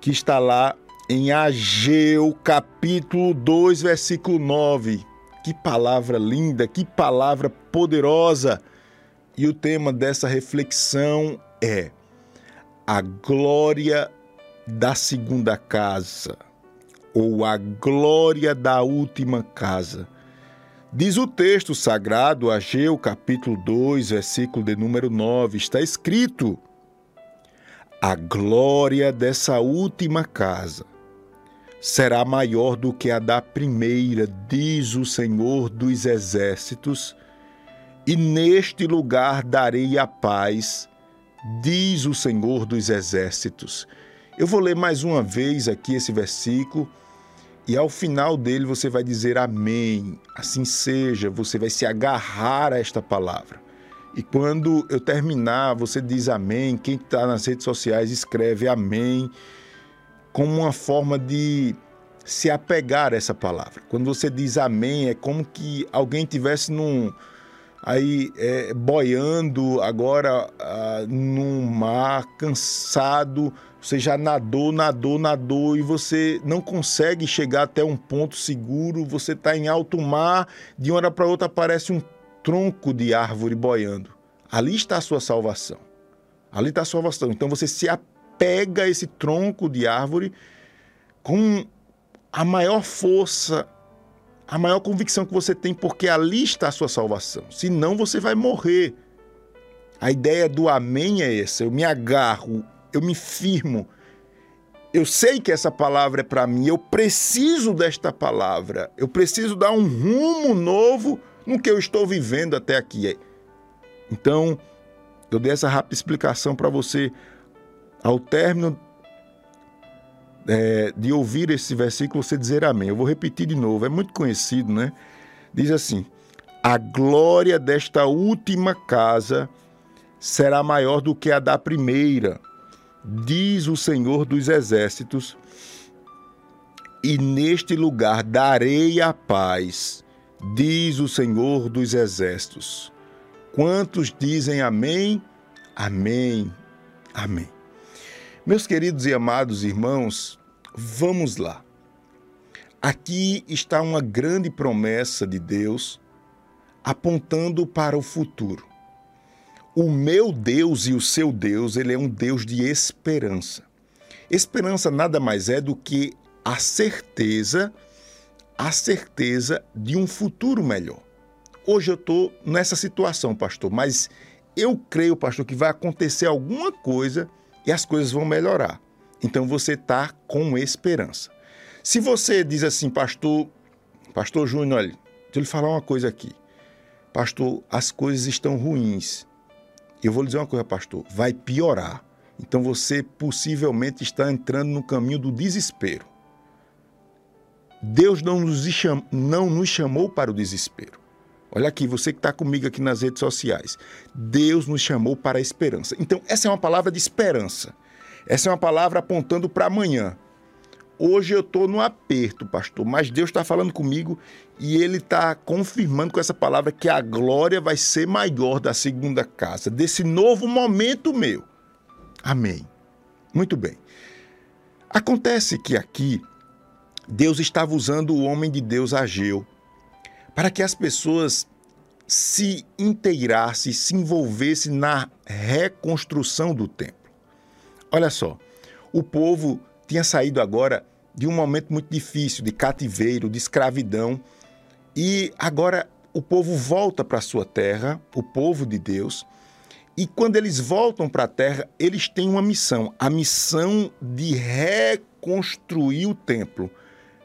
que está lá em Ageu, capítulo 2, versículo 9. Que palavra linda, que palavra poderosa! E o tema dessa reflexão é a glória da segunda casa, ou a glória da última casa. Diz o texto sagrado, Ageu, capítulo 2, versículo de número 9, está escrito: A glória dessa última casa será maior do que a da primeira, diz o Senhor dos exércitos, e neste lugar darei a paz, diz o Senhor dos exércitos. Eu vou ler mais uma vez aqui esse versículo e ao final dele você vai dizer amém, assim seja, você vai se agarrar a esta palavra. E quando eu terminar, você diz amém. Quem está nas redes sociais escreve amém, como uma forma de se apegar a essa palavra. Quando você diz amém, é como que alguém tivesse num aí é, boiando agora ah, mar cansado você já nadou, nadou, nadou e você não consegue chegar até um ponto seguro. Você está em alto mar, de uma hora para outra aparece um tronco de árvore boiando. Ali está a sua salvação. Ali está a salvação. Então você se apega a esse tronco de árvore com a maior força, a maior convicção que você tem, porque ali está a sua salvação. Senão você vai morrer. A ideia do amém é essa. Eu me agarro eu me firmo. Eu sei que essa palavra é para mim, eu preciso desta palavra. Eu preciso dar um rumo novo no que eu estou vivendo até aqui. Então, eu dei essa rápida explicação para você. Ao término é, de ouvir esse versículo, você dizer amém. Eu vou repetir de novo, é muito conhecido, né? Diz assim: A glória desta última casa será maior do que a da primeira diz o Senhor dos Exércitos, e neste lugar darei a paz, diz o Senhor dos Exércitos. Quantos dizem amém? Amém. Amém. Meus queridos e amados irmãos, vamos lá. Aqui está uma grande promessa de Deus apontando para o futuro. O meu Deus e o seu Deus, ele é um Deus de esperança. Esperança nada mais é do que a certeza, a certeza de um futuro melhor. Hoje eu estou nessa situação, pastor, mas eu creio, pastor, que vai acontecer alguma coisa e as coisas vão melhorar. Então você está com esperança. Se você diz assim, pastor, pastor Júnior, olha, deixa eu lhe falar uma coisa aqui. Pastor, as coisas estão ruins. Eu vou lhe dizer uma coisa, pastor, vai piorar. Então você possivelmente está entrando no caminho do desespero. Deus não nos, chamou, não nos chamou para o desespero. Olha aqui, você que está comigo aqui nas redes sociais. Deus nos chamou para a esperança. Então, essa é uma palavra de esperança. Essa é uma palavra apontando para amanhã. Hoje eu estou no aperto, pastor, mas Deus está falando comigo e Ele está confirmando com essa palavra que a glória vai ser maior da segunda casa, desse novo momento meu. Amém. Muito bem. Acontece que aqui Deus estava usando o homem de Deus Ageu para que as pessoas se inteirassem, se envolvessem na reconstrução do templo. Olha só, o povo tinha saído agora de um momento muito difícil, de cativeiro, de escravidão, e agora o povo volta para a sua terra, o povo de Deus, e quando eles voltam para a terra, eles têm uma missão, a missão de reconstruir o templo.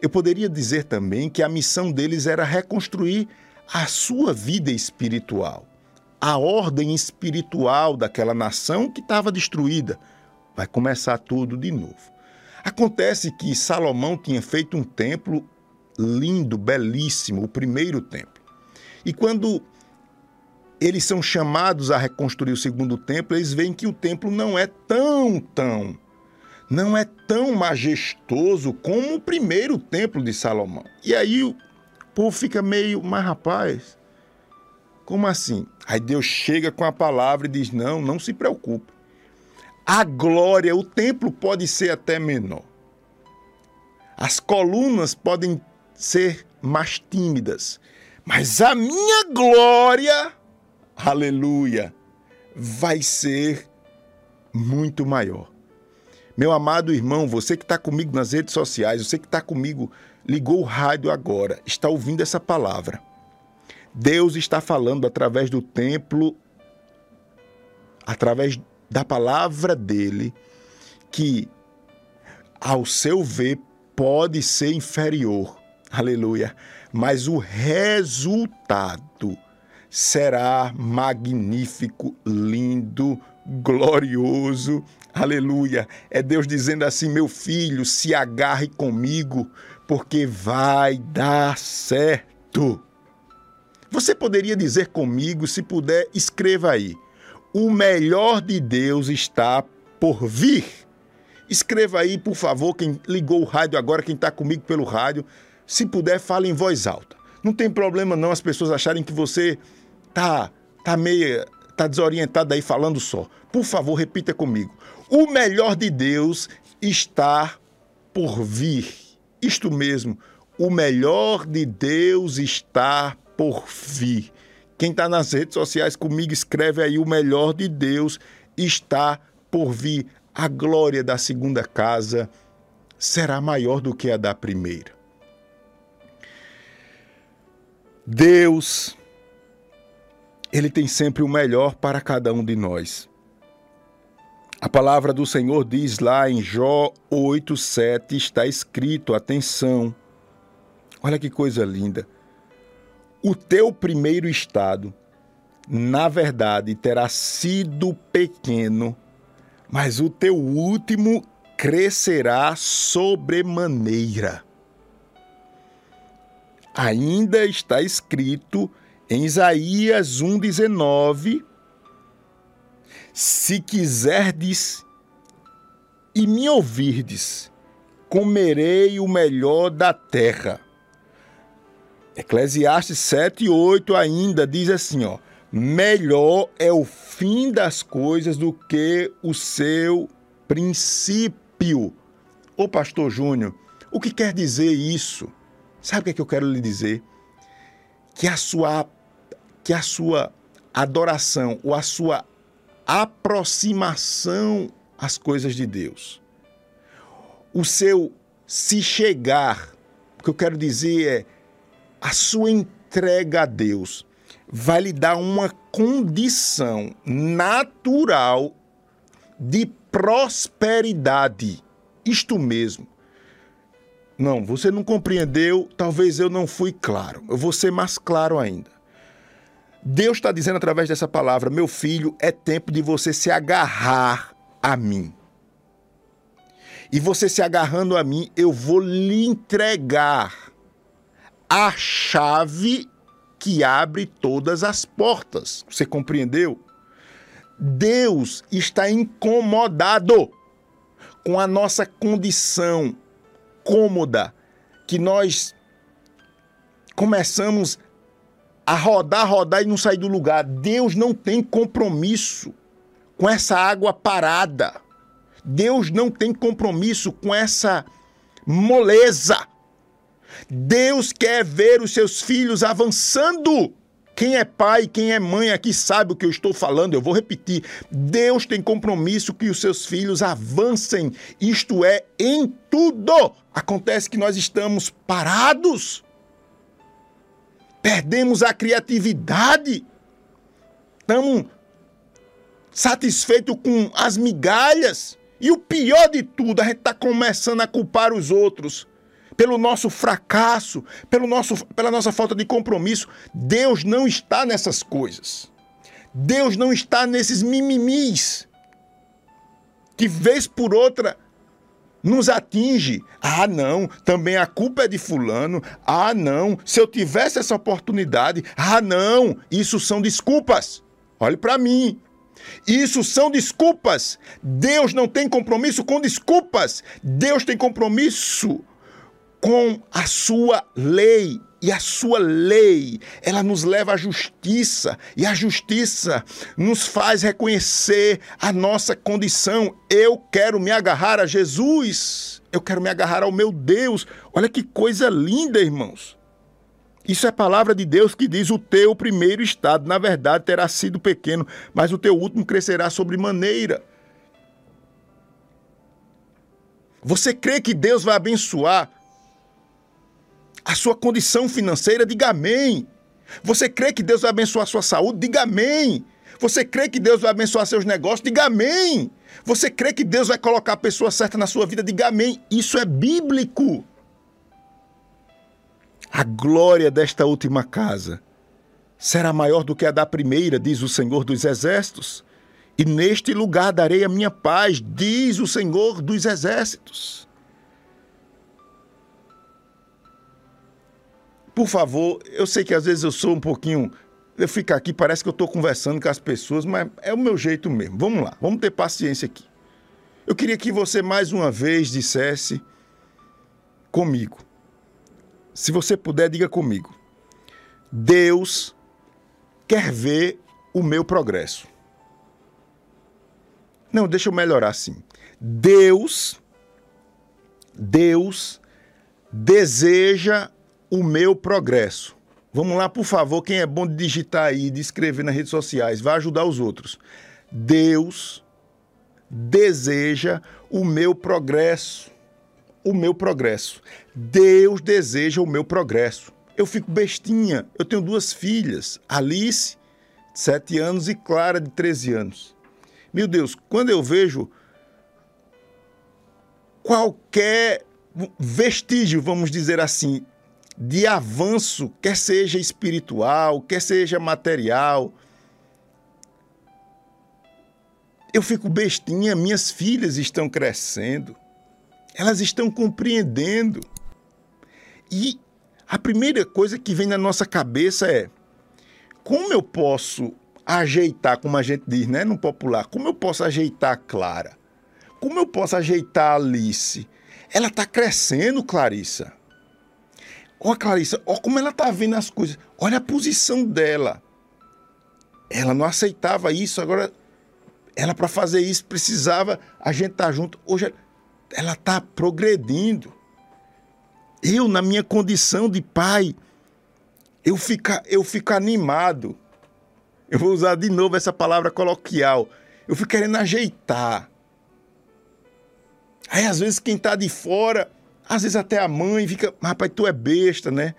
Eu poderia dizer também que a missão deles era reconstruir a sua vida espiritual, a ordem espiritual daquela nação que estava destruída. Vai começar tudo de novo. Acontece que Salomão tinha feito um templo lindo, belíssimo, o primeiro templo. E quando eles são chamados a reconstruir o segundo templo, eles veem que o templo não é tão, tão, não é tão majestoso como o primeiro templo de Salomão. E aí o povo fica meio, mas rapaz, como assim? Aí Deus chega com a palavra e diz: não, não se preocupe A glória, o templo pode ser até menor. As colunas podem ser mais tímidas, mas a minha glória, aleluia, vai ser muito maior. Meu amado irmão, você que está comigo nas redes sociais, você que está comigo, ligou o rádio agora, está ouvindo essa palavra. Deus está falando através do templo, através da palavra dele, que, ao seu ver, pode ser inferior. Aleluia. Mas o resultado será magnífico, lindo, glorioso. Aleluia. É Deus dizendo assim: meu filho, se agarre comigo, porque vai dar certo. Você poderia dizer comigo, se puder, escreva aí. O melhor de Deus está por vir. Escreva aí, por favor, quem ligou o rádio agora, quem está comigo pelo rádio. Se puder, fale em voz alta. Não tem problema não as pessoas acharem que você tá, tá meio tá desorientado aí falando só. Por favor, repita comigo. O melhor de Deus está por vir. Isto mesmo, o melhor de Deus está por vir. Quem está nas redes sociais comigo, escreve aí: o melhor de Deus está por vir. A glória da segunda casa será maior do que a da primeira. Deus ele tem sempre o melhor para cada um de nós. A palavra do Senhor diz lá em Jó 8:7 está escrito, atenção. Olha que coisa linda. O teu primeiro estado, na verdade, terá sido pequeno, mas o teu último crescerá sobremaneira. Ainda está escrito em Isaías 1,19: Se quiserdes e me ouvirdes, comerei o melhor da terra. Eclesiastes 7, 8 ainda diz assim: ó, melhor é o fim das coisas do que o seu princípio. Ô pastor Júnior, o que quer dizer isso? Sabe o que, é que eu quero lhe dizer? Que a sua que a sua adoração ou a sua aproximação às coisas de Deus, o seu se chegar, o que eu quero dizer é a sua entrega a Deus vai lhe dar uma condição natural de prosperidade. Isto mesmo. Não, você não compreendeu, talvez eu não fui claro. Eu vou ser mais claro ainda. Deus está dizendo através dessa palavra: meu filho, é tempo de você se agarrar a mim. E você se agarrando a mim, eu vou lhe entregar a chave que abre todas as portas. Você compreendeu? Deus está incomodado com a nossa condição cômoda, que nós começamos a rodar, rodar e não sair do lugar. Deus não tem compromisso com essa água parada. Deus não tem compromisso com essa moleza. Deus quer ver os seus filhos avançando. Quem é pai, quem é mãe aqui sabe o que eu estou falando, eu vou repetir. Deus tem compromisso que os seus filhos avancem, isto é, em tudo. Acontece que nós estamos parados Perdemos a criatividade. Estamos satisfeitos com as migalhas. E o pior de tudo, a gente está começando a culpar os outros pelo nosso fracasso, pelo nosso, pela nossa falta de compromisso. Deus não está nessas coisas. Deus não está nesses mimimis que, vez por outra, nos atinge. Ah, não, também a culpa é de Fulano. Ah, não, se eu tivesse essa oportunidade. Ah, não, isso são desculpas. Olhe para mim. Isso são desculpas. Deus não tem compromisso com desculpas. Deus tem compromisso com a sua lei. E a sua lei, ela nos leva à justiça, e a justiça nos faz reconhecer a nossa condição. Eu quero me agarrar a Jesus, eu quero me agarrar ao meu Deus. Olha que coisa linda, irmãos. Isso é palavra de Deus que diz: o teu primeiro estado, na verdade, terá sido pequeno, mas o teu último crescerá sobremaneira. Você crê que Deus vai abençoar a sua condição financeira, diga amém. Você crê que Deus vai abençoar a sua saúde? Diga amém. Você crê que Deus vai abençoar seus negócios? Diga amém. Você crê que Deus vai colocar a pessoa certa na sua vida? Diga amém. Isso é bíblico. A glória desta última casa será maior do que a da primeira, diz o Senhor dos Exércitos. E neste lugar darei a minha paz, diz o Senhor dos Exércitos. Por favor, eu sei que às vezes eu sou um pouquinho. Eu fico aqui, parece que eu estou conversando com as pessoas, mas é o meu jeito mesmo. Vamos lá, vamos ter paciência aqui. Eu queria que você mais uma vez dissesse comigo. Se você puder, diga comigo. Deus quer ver o meu progresso. Não, deixa eu melhorar assim. Deus, Deus deseja o meu progresso. Vamos lá, por favor, quem é bom de digitar aí, de escrever nas redes sociais, vai ajudar os outros. Deus deseja o meu progresso. O meu progresso. Deus deseja o meu progresso. Eu fico bestinha. Eu tenho duas filhas, Alice, de 7 anos, e Clara, de 13 anos. Meu Deus, quando eu vejo qualquer vestígio, vamos dizer assim, de avanço, quer seja espiritual, quer seja material. Eu fico bestinha, minhas filhas estão crescendo, elas estão compreendendo. E a primeira coisa que vem na nossa cabeça é: como eu posso ajeitar, como a gente diz, né, no popular, como eu posso ajeitar a Clara? Como eu posso ajeitar a Alice? Ela está crescendo, Clarissa. Ó, Clarissa, ó como ela tá vendo as coisas. Olha a posição dela. Ela não aceitava isso, agora ela para fazer isso precisava a gente estar tá junto. Hoje ela está progredindo. Eu na minha condição de pai, eu fico, eu fico animado. Eu vou usar de novo essa palavra coloquial. Eu fico querendo ajeitar. Aí às vezes quem está de fora às vezes até a mãe fica, rapaz, tu é besta, né?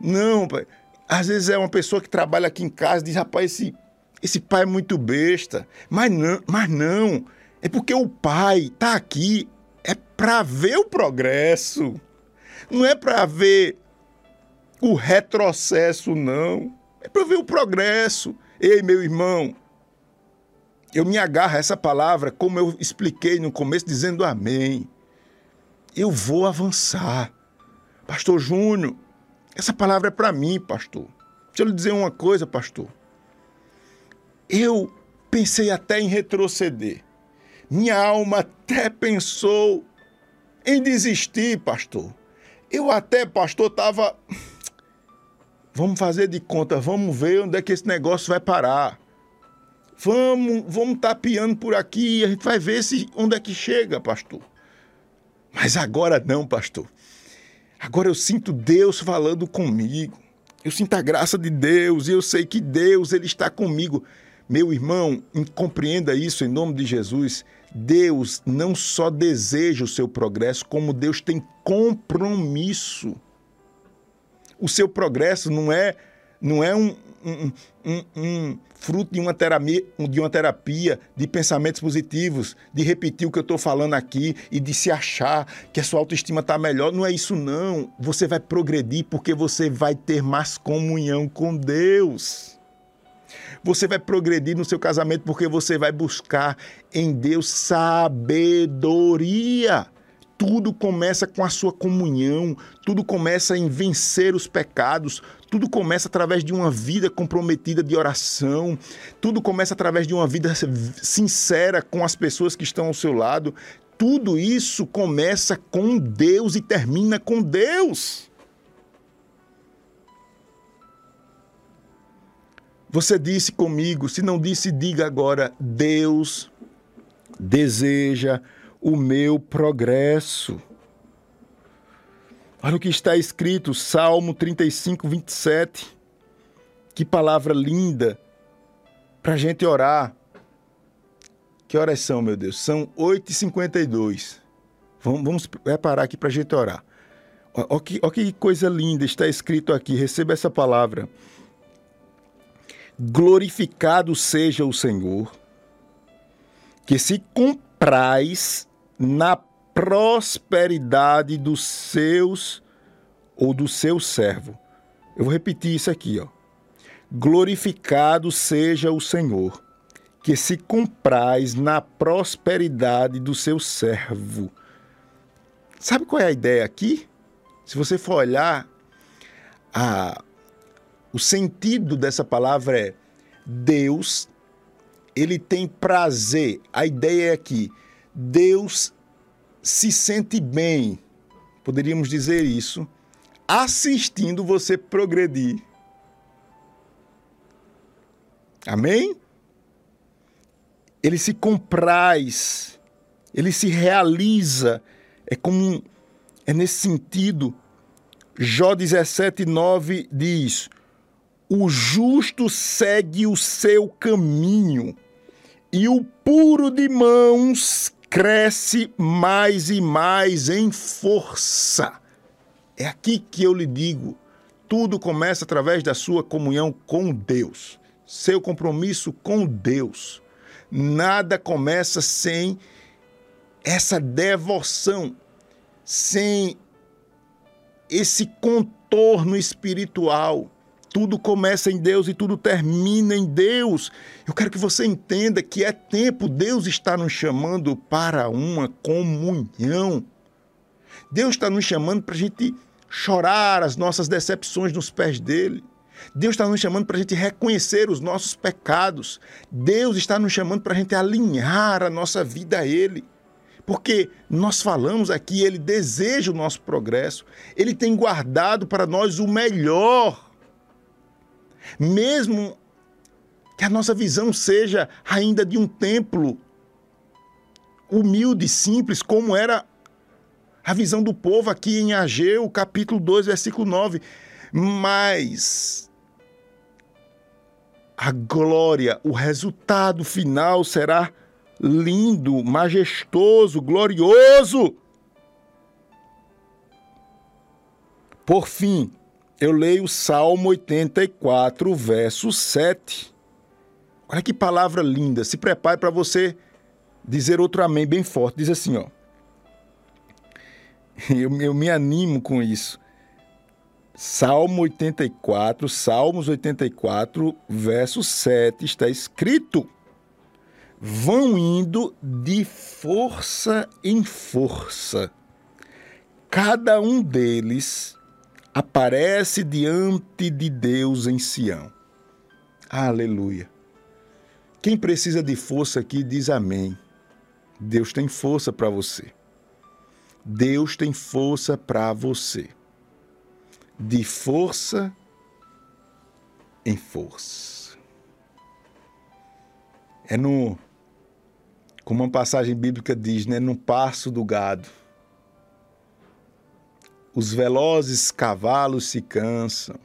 Não, pai. Às vezes é uma pessoa que trabalha aqui em casa e diz, rapaz, esse, esse pai é muito besta. Mas não, mas não. É porque o pai tá aqui é para ver o progresso. Não é para ver o retrocesso, não. É para ver o progresso. Ei, meu irmão, eu me agarro a essa palavra, como eu expliquei no começo, dizendo amém eu vou avançar. Pastor Júnior, essa palavra é para mim, pastor. Deixa eu lhe dizer uma coisa, pastor. Eu pensei até em retroceder. Minha alma até pensou em desistir, pastor. Eu até, pastor, estava. Vamos fazer de conta, vamos ver onde é que esse negócio vai parar. Vamos, vamos tapeando por aqui, a gente vai ver se onde é que chega, pastor. Mas agora não, pastor. Agora eu sinto Deus falando comigo. Eu sinto a graça de Deus e eu sei que Deus ele está comigo. Meu irmão, compreenda isso em nome de Jesus. Deus não só deseja o seu progresso, como Deus tem compromisso. O seu progresso não é não é um, um, um, um fruto de uma, terapia, de uma terapia de pensamentos positivos, de repetir o que eu estou falando aqui e de se achar que a sua autoestima está melhor. Não é isso, não. Você vai progredir porque você vai ter mais comunhão com Deus. Você vai progredir no seu casamento porque você vai buscar em Deus sabedoria. Tudo começa com a sua comunhão, tudo começa em vencer os pecados, tudo começa através de uma vida comprometida de oração, tudo começa através de uma vida sincera com as pessoas que estão ao seu lado. Tudo isso começa com Deus e termina com Deus. Você disse comigo, se não disse, diga agora: Deus deseja o meu progresso. Olha o que está escrito, Salmo 35, 27. Que palavra linda para a gente orar. Que horas são, meu Deus? São 8h52. Vamos, vamos preparar aqui para a gente orar. Olha que, que coisa linda está escrito aqui. Receba essa palavra. Glorificado seja o Senhor, que se comprais na prosperidade dos seus ou do seu servo. Eu vou repetir isso aqui, ó. Glorificado seja o Senhor, que se comprais na prosperidade do seu servo. Sabe qual é a ideia aqui? Se você for olhar, a, o sentido dessa palavra é Deus, ele tem prazer. A ideia é que Deus se sente bem, poderíamos dizer isso, assistindo você progredir. Amém? Ele se compraz, ele se realiza. É como é nesse sentido. Jó 17:9 diz: O justo segue o seu caminho, e o puro de mãos cresce mais e mais em força. É aqui que eu lhe digo: tudo começa através da sua comunhão com Deus, seu compromisso com Deus. Nada começa sem essa devoção, sem esse contorno espiritual tudo começa em Deus e tudo termina em Deus. Eu quero que você entenda que é tempo, Deus está nos chamando para uma comunhão. Deus está nos chamando para a gente chorar as nossas decepções nos pés dele. Deus está nos chamando para a gente reconhecer os nossos pecados. Deus está nos chamando para a gente alinhar a nossa vida a Ele. Porque nós falamos aqui, Ele deseja o nosso progresso. Ele tem guardado para nós o melhor. Mesmo que a nossa visão seja ainda de um templo humilde, simples, como era a visão do povo aqui em Ageu, capítulo 2, versículo 9. Mas a glória, o resultado final será lindo, majestoso, glorioso. Por fim, eu leio Salmo 84, verso 7. Olha que palavra linda. Se prepare para você dizer outro amém bem forte. Diz assim, ó. Eu, eu me animo com isso. Salmo 84, Salmos 84, verso 7, está escrito: Vão indo de força em força, cada um deles aparece diante de Deus em Sião. Aleluia. Quem precisa de força aqui diz amém. Deus tem força para você. Deus tem força para você. De força em força. É no como uma passagem bíblica diz, né, no passo do gado. Os velozes cavalos se cansam,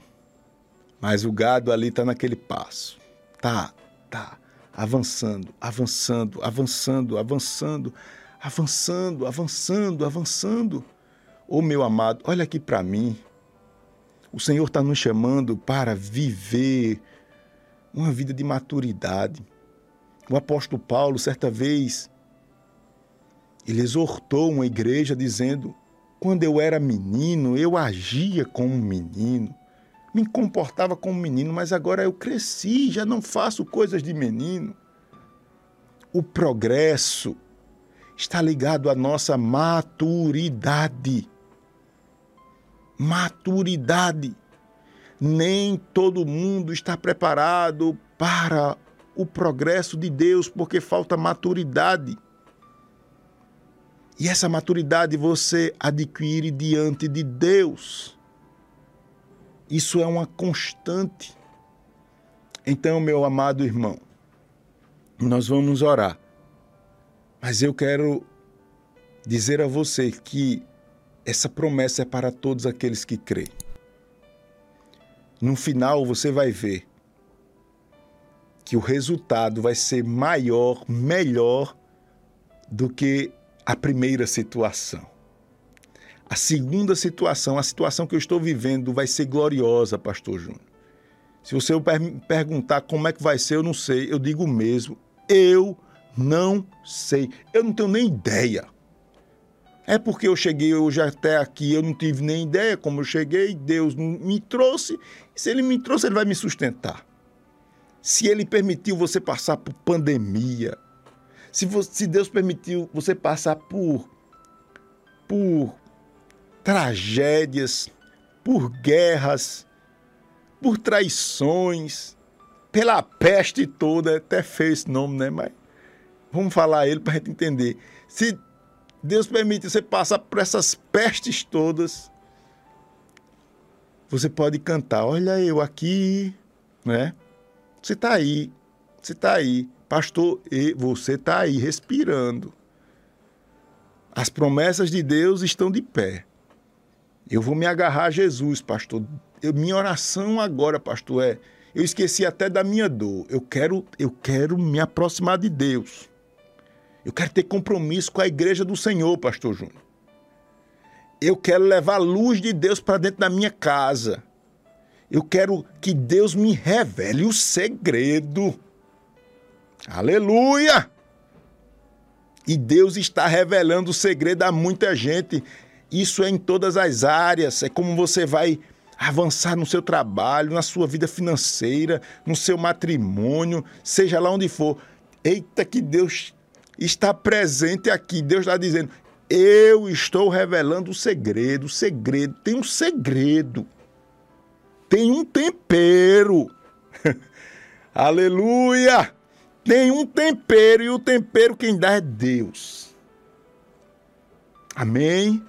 mas o gado ali está naquele passo. Tá, tá, avançando, avançando, avançando, avançando, avançando, avançando, avançando. Ô oh, meu amado, olha aqui para mim. O Senhor está nos chamando para viver uma vida de maturidade. O apóstolo Paulo, certa vez, ele exortou uma igreja dizendo: quando eu era menino, eu agia como menino, me comportava como menino, mas agora eu cresci, já não faço coisas de menino. O progresso está ligado à nossa maturidade. Maturidade. Nem todo mundo está preparado para o progresso de Deus porque falta maturidade. E essa maturidade você adquire diante de Deus. Isso é uma constante. Então, meu amado irmão, nós vamos orar. Mas eu quero dizer a você que essa promessa é para todos aqueles que creem. No final, você vai ver que o resultado vai ser maior, melhor do que a primeira situação. A segunda situação, a situação que eu estou vivendo, vai ser gloriosa, Pastor Júnior. Se você me perguntar como é que vai ser, eu não sei. Eu digo mesmo, eu não sei. Eu não tenho nem ideia. É porque eu cheguei hoje até aqui, eu não tive nem ideia como eu cheguei, Deus me trouxe. Se Ele me trouxe, Ele vai me sustentar. Se Ele permitiu você passar por pandemia, se, você, se Deus permitiu você passar por, por tragédias, por guerras, por traições, pela peste toda, é até feio esse nome, né? Mas vamos falar ele para a gente entender. Se Deus permite você passar por essas pestes todas, você pode cantar, olha eu aqui, né? Você está aí, você está aí, pastor, você está aí respirando. As promessas de Deus estão de pé. Eu vou me agarrar a Jesus, pastor. Eu, minha oração agora, pastor, é eu esqueci até da minha dor. Eu quero, eu quero me aproximar de Deus. Eu quero ter compromisso com a igreja do Senhor, pastor Júnior. Eu quero levar a luz de Deus para dentro da minha casa. Eu quero que Deus me revele o segredo. Aleluia! E Deus está revelando o segredo a muita gente. Isso é em todas as áreas. É como você vai avançar no seu trabalho, na sua vida financeira, no seu matrimônio, seja lá onde for. Eita, que Deus está presente aqui. Deus está dizendo: Eu estou revelando o segredo. O segredo tem um segredo, tem um tempero. Aleluia! Tem um tempero e o tempero quem dá é Deus. Amém?